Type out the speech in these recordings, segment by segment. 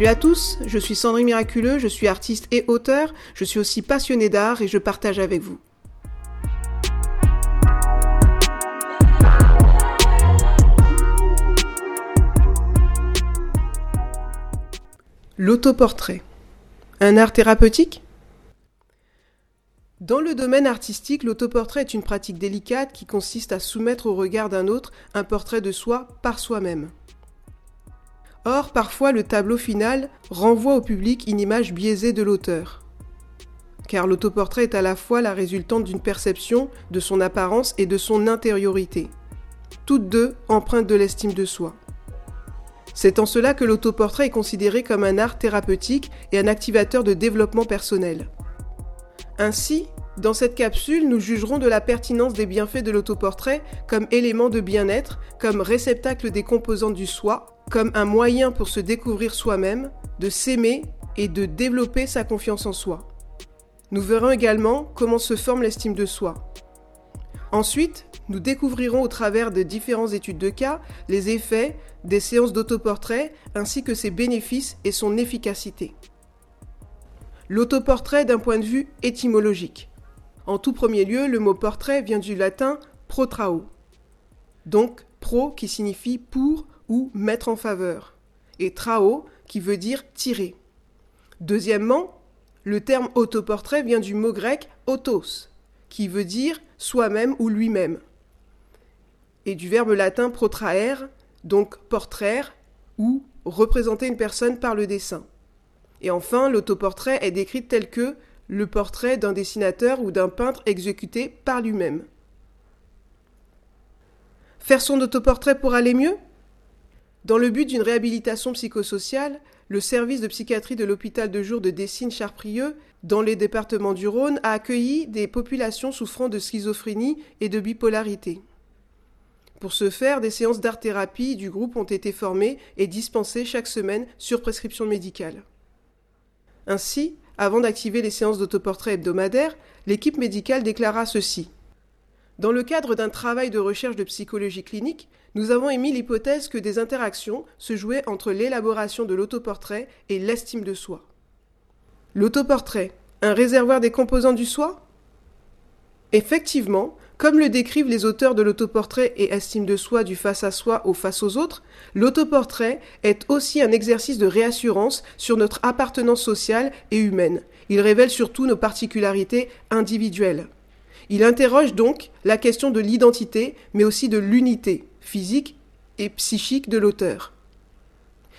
Salut à tous, je suis Sandrine Miraculeux, je suis artiste et auteur, je suis aussi passionné d'art et je partage avec vous. L'autoportrait. Un art thérapeutique? Dans le domaine artistique, l'autoportrait est une pratique délicate qui consiste à soumettre au regard d'un autre un portrait de soi par soi-même. Or, parfois, le tableau final renvoie au public une image biaisée de l'auteur. Car l'autoportrait est à la fois la résultante d'une perception de son apparence et de son intériorité. Toutes deux empreintes de l'estime de soi. C'est en cela que l'autoportrait est considéré comme un art thérapeutique et un activateur de développement personnel. Ainsi, dans cette capsule, nous jugerons de la pertinence des bienfaits de l'autoportrait comme élément de bien-être, comme réceptacle des composantes du soi, comme un moyen pour se découvrir soi-même, de s'aimer et de développer sa confiance en soi. Nous verrons également comment se forme l'estime de soi. Ensuite, nous découvrirons au travers de différentes études de cas les effets des séances d'autoportrait ainsi que ses bénéfices et son efficacité. L'autoportrait d'un point de vue étymologique. En tout premier lieu, le mot portrait vient du latin protrao. Donc pro qui signifie pour ou mettre en faveur, et trao qui veut dire tirer. Deuxièmement, le terme autoportrait vient du mot grec autos, qui veut dire soi-même ou lui-même, et du verbe latin protraer, donc portraire ou représenter une personne par le dessin. Et enfin, l'autoportrait est décrit tel que le portrait d'un dessinateur ou d'un peintre exécuté par lui-même. Faire son autoportrait pour aller mieux? Dans le but d'une réhabilitation psychosociale, le service de psychiatrie de l'hôpital de jour de Dessines-Charprieux, dans les départements du Rhône, a accueilli des populations souffrant de schizophrénie et de bipolarité. Pour ce faire, des séances d'art-thérapie du groupe ont été formées et dispensées chaque semaine sur prescription médicale. Ainsi, avant d'activer les séances d'autoportrait hebdomadaires, l'équipe médicale déclara ceci. Dans le cadre d'un travail de recherche de psychologie clinique, nous avons émis l'hypothèse que des interactions se jouaient entre l'élaboration de l'autoportrait et l'estime de soi. L'autoportrait, un réservoir des composants du soi? Effectivement, comme le décrivent les auteurs de l'autoportrait et estime de soi du face à soi au face aux autres, l'autoportrait est aussi un exercice de réassurance sur notre appartenance sociale et humaine. Il révèle surtout nos particularités individuelles. Il interroge donc la question de l'identité, mais aussi de l'unité physique et psychique de l'auteur.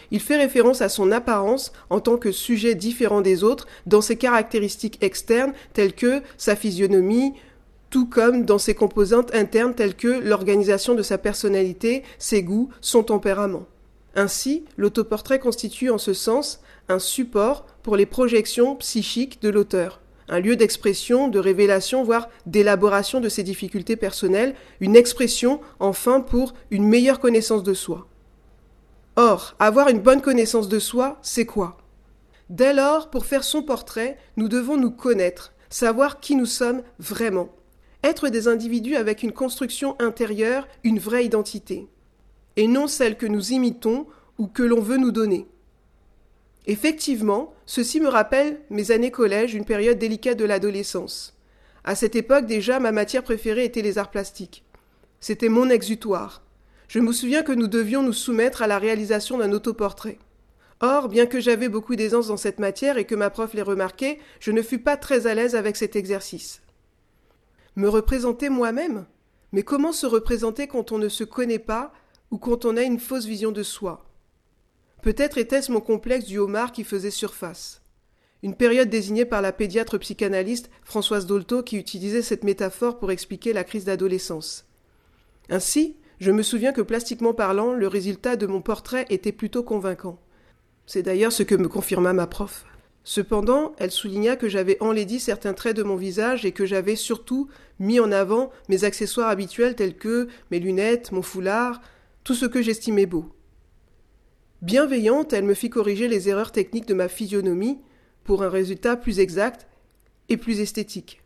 Il fait référence à son apparence en tant que sujet différent des autres dans ses caractéristiques externes telles que sa physionomie, tout comme dans ses composantes internes telles que l'organisation de sa personnalité, ses goûts, son tempérament. Ainsi, l'autoportrait constitue en ce sens un support pour les projections psychiques de l'auteur un lieu d'expression, de révélation, voire d'élaboration de ses difficultés personnelles, une expression, enfin, pour une meilleure connaissance de soi. Or, avoir une bonne connaissance de soi, c'est quoi? Dès lors, pour faire son portrait, nous devons nous connaître, savoir qui nous sommes vraiment, être des individus avec une construction intérieure, une vraie identité, et non celle que nous imitons ou que l'on veut nous donner. Effectivement, ceci me rappelle mes années collège, une période délicate de l'adolescence. À cette époque déjà, ma matière préférée était les arts plastiques. C'était mon exutoire. Je me souviens que nous devions nous soumettre à la réalisation d'un autoportrait. Or, bien que j'avais beaucoup d'aisance dans cette matière et que ma prof l'ait remarqué, je ne fus pas très à l'aise avec cet exercice. Me représenter moi-même? Mais comment se représenter quand on ne se connaît pas ou quand on a une fausse vision de soi? Peut-être était-ce mon complexe du homard qui faisait surface. Une période désignée par la pédiatre psychanalyste Françoise Dolto qui utilisait cette métaphore pour expliquer la crise d'adolescence. Ainsi, je me souviens que plastiquement parlant, le résultat de mon portrait était plutôt convaincant. C'est d'ailleurs ce que me confirma ma prof. Cependant, elle souligna que j'avais enlaidi certains traits de mon visage et que j'avais surtout mis en avant mes accessoires habituels tels que mes lunettes, mon foulard, tout ce que j'estimais beau. Bienveillante, elle me fit corriger les erreurs techniques de ma physionomie pour un résultat plus exact et plus esthétique.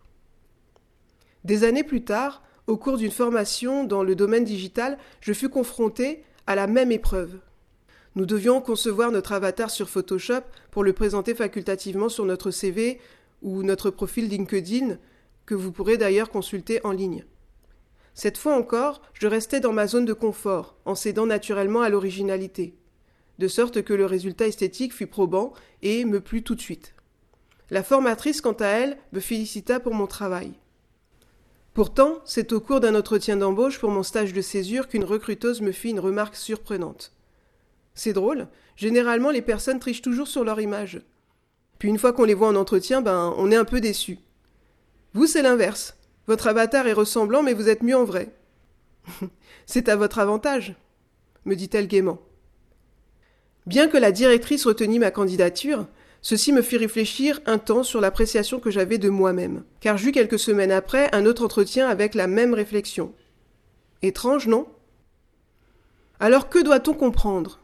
Des années plus tard, au cours d'une formation dans le domaine digital, je fus confronté à la même épreuve. Nous devions concevoir notre avatar sur Photoshop pour le présenter facultativement sur notre CV ou notre profil LinkedIn, que vous pourrez d'ailleurs consulter en ligne. Cette fois encore, je restais dans ma zone de confort, en cédant naturellement à l'originalité, de sorte que le résultat esthétique fut probant et me plut tout de suite. La formatrice, quant à elle, me félicita pour mon travail. Pourtant, c'est au cours d'un entretien d'embauche pour mon stage de césure qu'une recruteuse me fit une remarque surprenante. C'est drôle, généralement les personnes trichent toujours sur leur image. Puis une fois qu'on les voit en entretien, ben on est un peu déçu. Vous, c'est l'inverse. Votre avatar est ressemblant, mais vous êtes mieux en vrai. c'est à votre avantage, me dit-elle gaiement. Bien que la directrice retenu ma candidature, Ceci me fit réfléchir un temps sur l'appréciation que j'avais de moi-même, car j'eus quelques semaines après un autre entretien avec la même réflexion. Étrange, non? Alors que doit-on comprendre?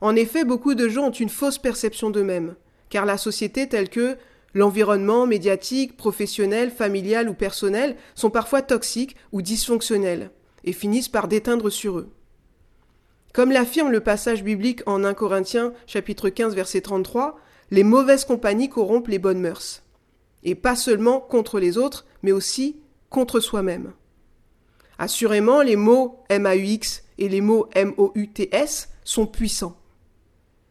En effet, beaucoup de gens ont une fausse perception d'eux-mêmes, car la société telle que l'environnement médiatique, professionnel, familial ou personnel sont parfois toxiques ou dysfonctionnels, et finissent par déteindre sur eux. Comme l'affirme le passage biblique en 1 Corinthiens chapitre 15 verset 33, les mauvaises compagnies corrompent les bonnes mœurs. Et pas seulement contre les autres, mais aussi contre soi-même. Assurément, les mots MAUX et les mots MOUTS sont puissants.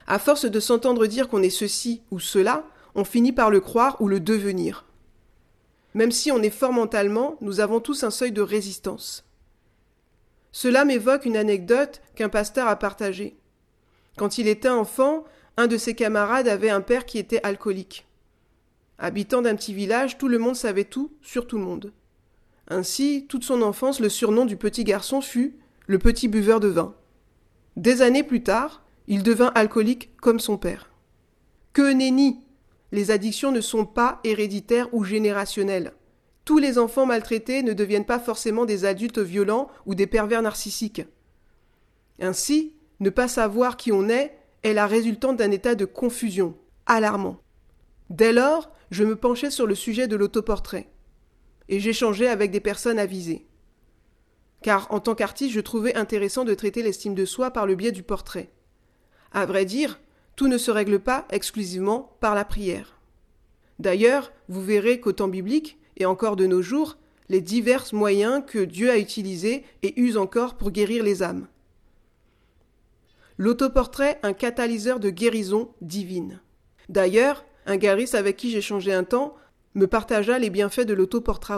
À force de s'entendre dire qu'on est ceci ou cela, on finit par le croire ou le devenir. Même si on est fort mentalement, nous avons tous un seuil de résistance. Cela m'évoque une anecdote qu'un pasteur a partagée. Quand il était enfant, un de ses camarades avait un père qui était alcoolique. Habitant d'un petit village, tout le monde savait tout sur tout le monde. Ainsi, toute son enfance, le surnom du petit garçon fut le petit buveur de vin. Des années plus tard, il devint alcoolique comme son père. Que nenni Les addictions ne sont pas héréditaires ou générationnelles. Tous les enfants maltraités ne deviennent pas forcément des adultes violents ou des pervers narcissiques. Ainsi, ne pas savoir qui on est est la résultante d'un état de confusion, alarmant. Dès lors, je me penchai sur le sujet de l'autoportrait, et j'échangeais avec des personnes avisées. Car en tant qu'artiste, je trouvais intéressant de traiter l'estime de soi par le biais du portrait. À vrai dire, tout ne se règle pas exclusivement par la prière. D'ailleurs, vous verrez qu'au temps biblique, et encore de nos jours, les divers moyens que Dieu a utilisés et use encore pour guérir les âmes. L'autoportrait, un catalyseur de guérison divine. D'ailleurs, un gariste avec qui j'ai changé un temps me partagea les bienfaits de l'autoportrait.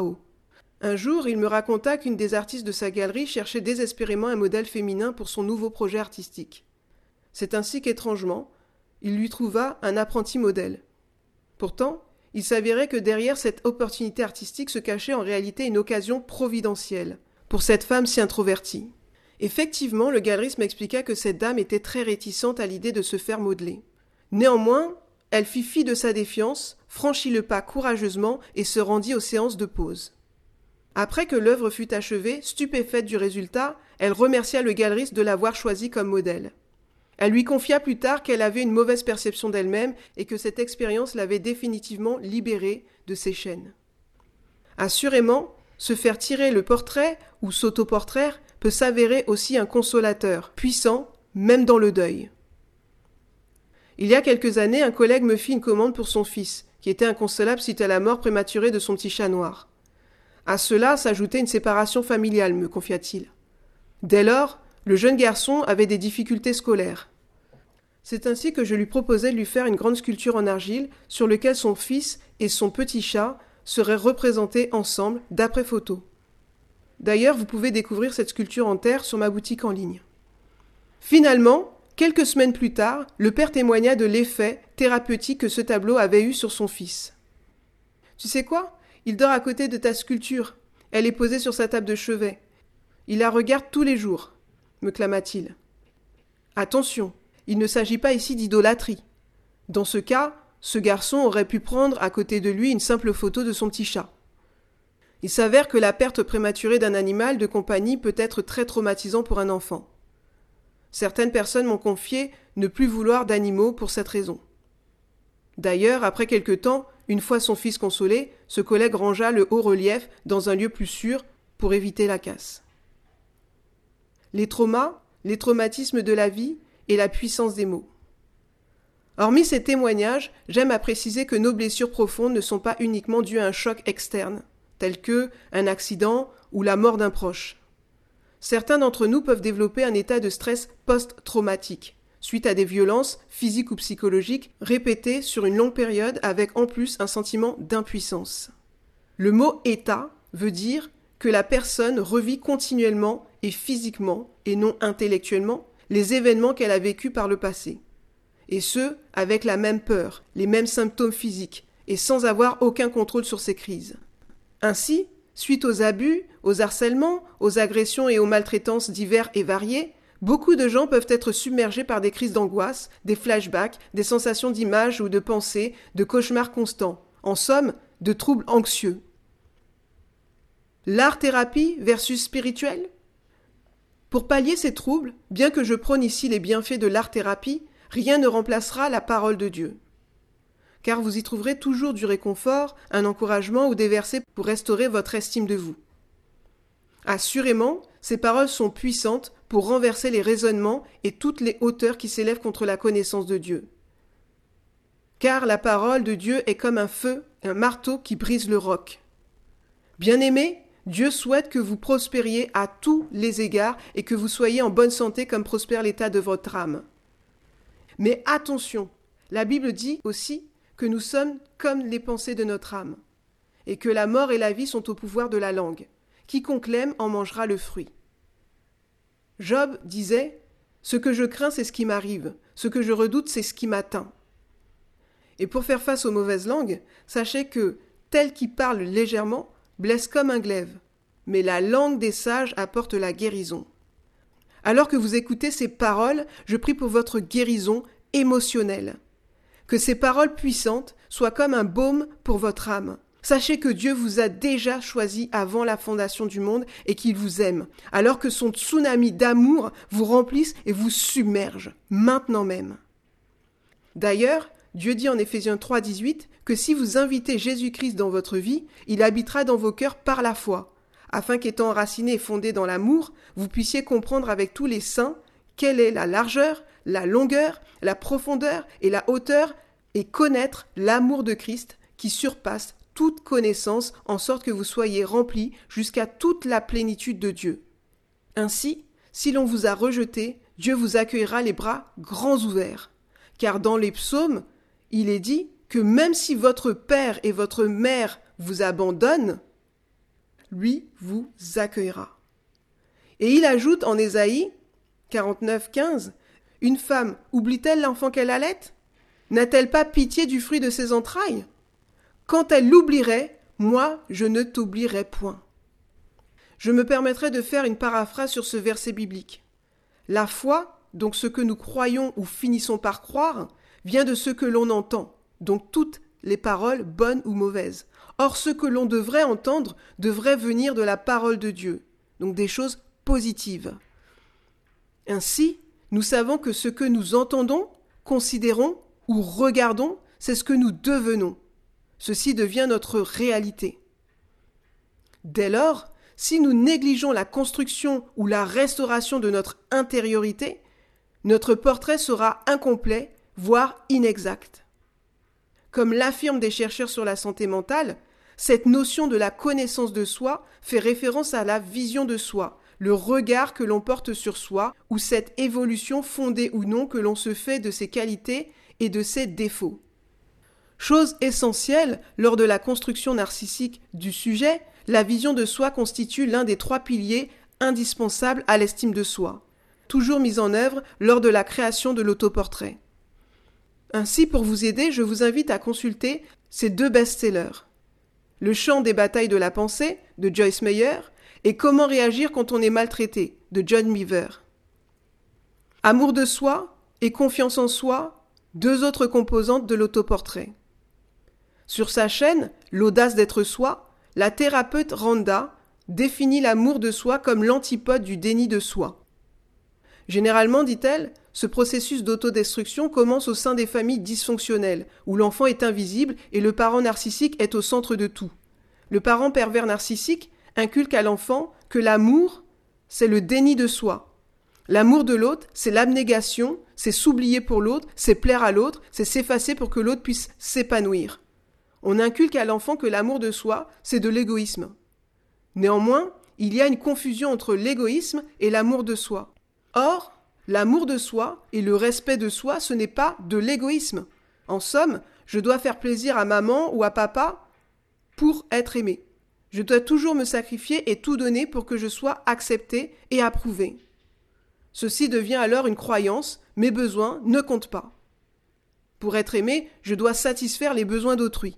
Un jour, il me raconta qu'une des artistes de sa galerie cherchait désespérément un modèle féminin pour son nouveau projet artistique. C'est ainsi qu'étrangement, il lui trouva un apprenti modèle. Pourtant, il s'avérait que derrière cette opportunité artistique se cachait en réalité une occasion providentielle pour cette femme si introvertie. Effectivement, le galeriste m'expliqua que cette dame était très réticente à l'idée de se faire modeler. Néanmoins, elle fit fi de sa défiance, franchit le pas courageusement et se rendit aux séances de pause. Après que l'œuvre fut achevée, stupéfaite du résultat, elle remercia le galeriste de l'avoir choisi comme modèle. Elle lui confia plus tard qu'elle avait une mauvaise perception d'elle-même et que cette expérience l'avait définitivement libérée de ses chaînes. Assurément, se faire tirer le portrait ou s'autoportraire peut s'avérer aussi un consolateur, puissant, même dans le deuil. Il y a quelques années, un collègue me fit une commande pour son fils, qui était inconsolable suite à la mort prématurée de son petit chat noir. À cela s'ajoutait une séparation familiale, me confia-t-il. Dès lors, le jeune garçon avait des difficultés scolaires. C'est ainsi que je lui proposai de lui faire une grande sculpture en argile sur laquelle son fils et son petit chat seraient représentés ensemble d'après photo. D'ailleurs, vous pouvez découvrir cette sculpture en terre sur ma boutique en ligne. Finalement, quelques semaines plus tard, le père témoigna de l'effet thérapeutique que ce tableau avait eu sur son fils. Tu sais quoi? Il dort à côté de ta sculpture. Elle est posée sur sa table de chevet. Il la regarde tous les jours, me clama-t-il. Attention, il ne s'agit pas ici d'idolâtrie. Dans ce cas, ce garçon aurait pu prendre à côté de lui une simple photo de son petit chat. Il s'avère que la perte prématurée d'un animal de compagnie peut être très traumatisant pour un enfant. Certaines personnes m'ont confié ne plus vouloir d'animaux pour cette raison. D'ailleurs, après quelque temps, une fois son fils consolé, ce collègue rangea le haut relief dans un lieu plus sûr pour éviter la casse. Les traumas, les traumatismes de la vie, et la puissance des mots. Hormis ces témoignages, j'aime à préciser que nos blessures profondes ne sont pas uniquement dues à un choc externe, tel que un accident ou la mort d'un proche. Certains d'entre nous peuvent développer un état de stress post-traumatique, suite à des violences physiques ou psychologiques répétées sur une longue période avec en plus un sentiment d'impuissance. Le mot état veut dire que la personne revit continuellement et physiquement, et non intellectuellement, les événements qu'elle a vécus par le passé. Et ce, avec la même peur, les mêmes symptômes physiques, et sans avoir aucun contrôle sur ces crises. Ainsi, suite aux abus, aux harcèlements, aux agressions et aux maltraitances divers et variées, beaucoup de gens peuvent être submergés par des crises d'angoisse, des flashbacks, des sensations d'image ou de pensée, de cauchemars constants, en somme, de troubles anxieux. L'art-thérapie versus spirituel? Pour pallier ces troubles, bien que je prône ici les bienfaits de l'art-thérapie, rien ne remplacera la parole de Dieu. Car vous y trouverez toujours du réconfort, un encouragement ou des versets pour restaurer votre estime de vous. Assurément, ces paroles sont puissantes pour renverser les raisonnements et toutes les hauteurs qui s'élèvent contre la connaissance de Dieu. Car la parole de Dieu est comme un feu, un marteau qui brise le roc. Bien-aimés, Dieu souhaite que vous prospériez à tous les égards et que vous soyez en bonne santé comme prospère l'état de votre âme. Mais attention, la Bible dit aussi que nous sommes comme les pensées de notre âme, et que la mort et la vie sont au pouvoir de la langue. Quiconque l'aime en mangera le fruit. Job disait Ce que je crains, c'est ce qui m'arrive, ce que je redoute, c'est ce qui m'atteint. Et pour faire face aux mauvaises langues, sachez que, tel qui parle légèrement, blesse comme un glaive, mais la langue des sages apporte la guérison. Alors que vous écoutez ces paroles, je prie pour votre guérison émotionnelle. Que ces paroles puissantes soient comme un baume pour votre âme. Sachez que Dieu vous a déjà choisi avant la fondation du monde et qu'il vous aime, alors que son tsunami d'amour vous remplisse et vous submerge, maintenant même. D'ailleurs, Dieu dit en Éphésiens 3, 18 que si vous invitez Jésus-Christ dans votre vie, il habitera dans vos cœurs par la foi, afin qu'étant enraciné et fondé dans l'amour, vous puissiez comprendre avec tous les saints quelle est la largeur, la longueur, la profondeur et la hauteur, et connaître l'amour de Christ qui surpasse toute connaissance, en sorte que vous soyez remplis jusqu'à toute la plénitude de Dieu. Ainsi, si l'on vous a rejeté, Dieu vous accueillera les bras grands ouverts. Car dans les psaumes, il est dit que même si votre père et votre mère vous abandonnent, lui vous accueillera. Et il ajoute en Ésaïe 49, 15, Une femme oublie-t-elle l'enfant qu'elle allait? N'a-t-elle pas pitié du fruit de ses entrailles? Quand elle l'oublierait, moi je ne t'oublierai point. Je me permettrai de faire une paraphrase sur ce verset biblique. La foi, donc ce que nous croyons ou finissons par croire, vient de ce que l'on entend, donc toutes les paroles bonnes ou mauvaises. Or ce que l'on devrait entendre devrait venir de la parole de Dieu, donc des choses positives. Ainsi, nous savons que ce que nous entendons, considérons ou regardons, c'est ce que nous devenons. Ceci devient notre réalité. Dès lors, si nous négligeons la construction ou la restauration de notre intériorité, notre portrait sera incomplet voire inexact. Comme l'affirment des chercheurs sur la santé mentale, cette notion de la connaissance de soi fait référence à la vision de soi, le regard que l'on porte sur soi, ou cette évolution fondée ou non que l'on se fait de ses qualités et de ses défauts. Chose essentielle lors de la construction narcissique du sujet, la vision de soi constitue l'un des trois piliers indispensables à l'estime de soi, toujours mis en œuvre lors de la création de l'autoportrait. Ainsi, pour vous aider, je vous invite à consulter ces deux best-sellers. Le chant des batailles de la pensée de Joyce Meyer et Comment réagir quand on est maltraité de John Beaver. Amour de soi et confiance en soi, deux autres composantes de l'autoportrait. Sur sa chaîne L'audace d'être soi, la thérapeute Randa définit l'amour de soi comme l'antipode du déni de soi. Généralement, dit-elle, ce processus d'autodestruction commence au sein des familles dysfonctionnelles, où l'enfant est invisible et le parent narcissique est au centre de tout. Le parent pervers narcissique inculque à l'enfant que l'amour, c'est le déni de soi. L'amour de l'autre, c'est l'abnégation, c'est s'oublier pour l'autre, c'est plaire à l'autre, c'est s'effacer pour que l'autre puisse s'épanouir. On inculque à l'enfant que l'amour de soi, c'est de l'égoïsme. Néanmoins, il y a une confusion entre l'égoïsme et l'amour de soi. Or, l'amour de soi et le respect de soi, ce n'est pas de l'égoïsme. En somme, je dois faire plaisir à maman ou à papa pour être aimé. Je dois toujours me sacrifier et tout donner pour que je sois accepté et approuvé. Ceci devient alors une croyance, mes besoins ne comptent pas. Pour être aimé, je dois satisfaire les besoins d'autrui.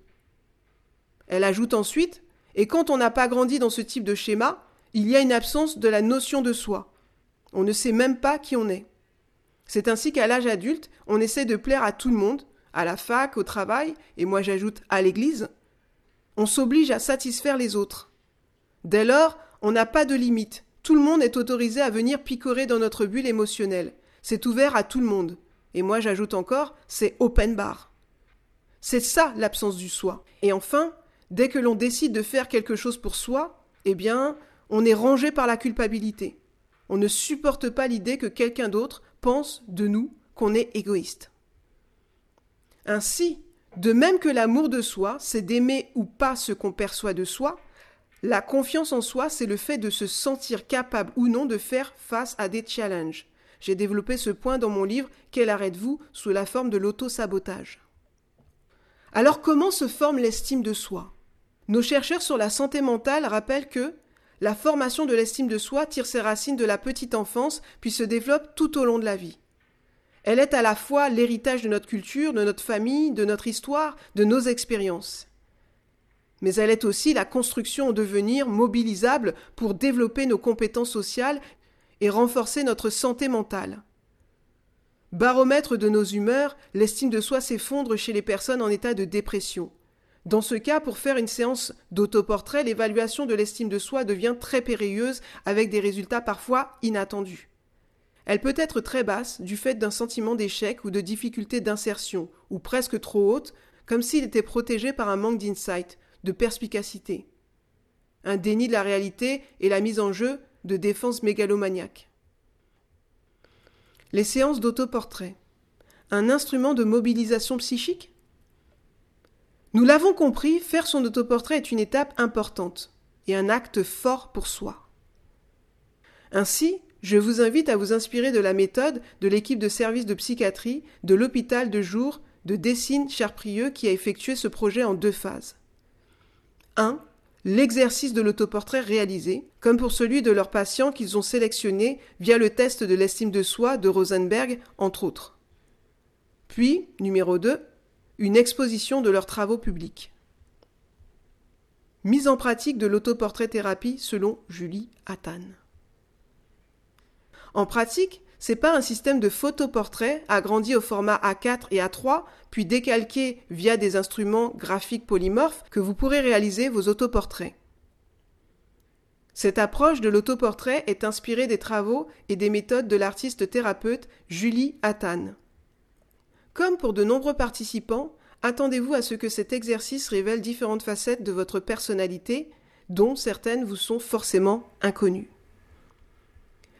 Elle ajoute ensuite, et quand on n'a pas grandi dans ce type de schéma, il y a une absence de la notion de soi. On ne sait même pas qui on est. C'est ainsi qu'à l'âge adulte, on essaie de plaire à tout le monde, à la fac, au travail, et moi j'ajoute à l'église. On s'oblige à satisfaire les autres. Dès lors, on n'a pas de limite, tout le monde est autorisé à venir picorer dans notre bulle émotionnelle. C'est ouvert à tout le monde. Et moi j'ajoute encore, c'est open bar. C'est ça l'absence du soi. Et enfin, dès que l'on décide de faire quelque chose pour soi, eh bien, on est rangé par la culpabilité. On ne supporte pas l'idée que quelqu'un d'autre pense de nous qu'on est égoïste. Ainsi, de même que l'amour de soi, c'est d'aimer ou pas ce qu'on perçoit de soi, la confiance en soi, c'est le fait de se sentir capable ou non de faire face à des challenges. J'ai développé ce point dans mon livre Quel arrête-vous sous la forme de l'auto-sabotage. Alors comment se forme l'estime de soi? Nos chercheurs sur la santé mentale rappellent que la formation de l'estime de soi tire ses racines de la petite enfance puis se développe tout au long de la vie. Elle est à la fois l'héritage de notre culture, de notre famille, de notre histoire, de nos expériences mais elle est aussi la construction en devenir mobilisable pour développer nos compétences sociales et renforcer notre santé mentale. Baromètre de nos humeurs, l'estime de soi s'effondre chez les personnes en état de dépression. Dans ce cas, pour faire une séance d'autoportrait, l'évaluation de l'estime de soi devient très périlleuse avec des résultats parfois inattendus. Elle peut être très basse du fait d'un sentiment d'échec ou de difficulté d'insertion, ou presque trop haute, comme s'il était protégé par un manque d'insight, de perspicacité, un déni de la réalité et la mise en jeu de défense mégalomaniaque. Les séances d'autoportrait, un instrument de mobilisation psychique? Nous l'avons compris, faire son autoportrait est une étape importante et un acte fort pour soi. Ainsi, je vous invite à vous inspirer de la méthode de l'équipe de service de psychiatrie de l'hôpital de jour de Dessines-Charprieux qui a effectué ce projet en deux phases. 1. L'exercice de l'autoportrait réalisé, comme pour celui de leurs patients qu'ils ont sélectionnés via le test de l'estime de soi de Rosenberg, entre autres. Puis, numéro 2, une exposition de leurs travaux publics. Mise en pratique de l'autoportrait thérapie selon Julie Attan. En pratique, c'est pas un système de photoportrait agrandi au format A4 et A3, puis décalqué via des instruments graphiques polymorphes que vous pourrez réaliser vos autoportraits. Cette approche de l'autoportrait est inspirée des travaux et des méthodes de l'artiste thérapeute Julie Attan. Comme pour de nombreux participants, attendez-vous à ce que cet exercice révèle différentes facettes de votre personnalité, dont certaines vous sont forcément inconnues.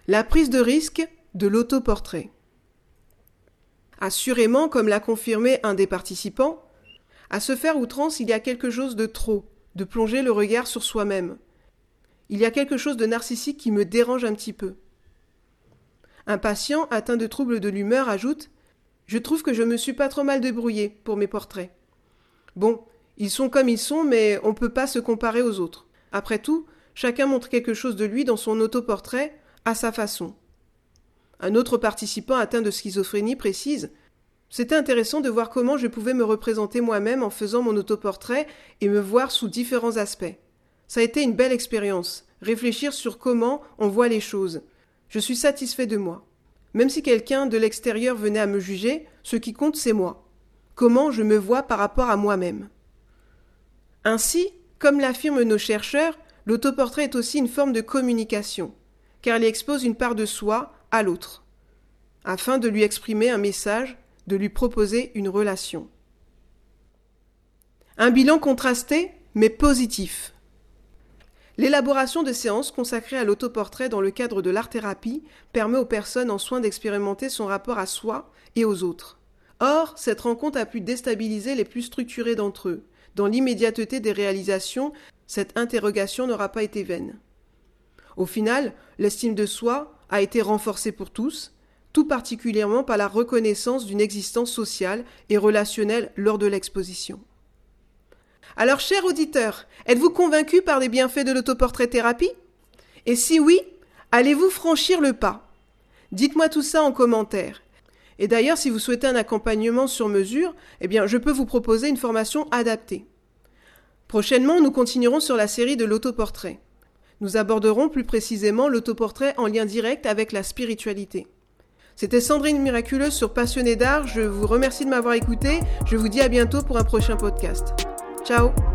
La prise de risque de l'autoportrait. Assurément, comme l'a confirmé un des participants, à se faire outrance, il y a quelque chose de trop, de plonger le regard sur soi-même. Il y a quelque chose de narcissique qui me dérange un petit peu. Un patient atteint de troubles de l'humeur ajoute Je trouve que je me suis pas trop mal débrouillé pour mes portraits. Bon, ils sont comme ils sont, mais on ne peut pas se comparer aux autres. Après tout, chacun montre quelque chose de lui dans son autoportrait à sa façon. Un autre participant atteint de schizophrénie précise C'était intéressant de voir comment je pouvais me représenter moi-même en faisant mon autoportrait et me voir sous différents aspects. Ça a été une belle expérience, réfléchir sur comment on voit les choses. Je suis satisfait de moi. Même si quelqu'un de l'extérieur venait à me juger, ce qui compte c'est moi. Comment je me vois par rapport à moi-même. Ainsi, comme l'affirment nos chercheurs, l'autoportrait est aussi une forme de communication, car il expose une part de soi à l'autre, afin de lui exprimer un message, de lui proposer une relation. Un bilan contrasté, mais positif. L'élaboration de séances consacrées à l'autoportrait dans le cadre de l'art-thérapie permet aux personnes en soins d'expérimenter son rapport à soi et aux autres. Or, cette rencontre a pu déstabiliser les plus structurés d'entre eux. Dans l'immédiateté des réalisations, cette interrogation n'aura pas été vaine. Au final, l'estime de soi a été renforcée pour tous, tout particulièrement par la reconnaissance d'une existence sociale et relationnelle lors de l'exposition. Alors, chers auditeurs, êtes-vous convaincus par les bienfaits de l'autoportrait thérapie Et si oui, allez-vous franchir le pas? Dites-moi tout ça en commentaire. Et d'ailleurs, si vous souhaitez un accompagnement sur mesure, eh bien, je peux vous proposer une formation adaptée. Prochainement, nous continuerons sur la série de l'autoportrait. Nous aborderons plus précisément l'autoportrait en lien direct avec la spiritualité. C'était Sandrine Miraculeuse sur Passionné d'art. Je vous remercie de m'avoir écouté. Je vous dis à bientôt pour un prochain podcast. Ciao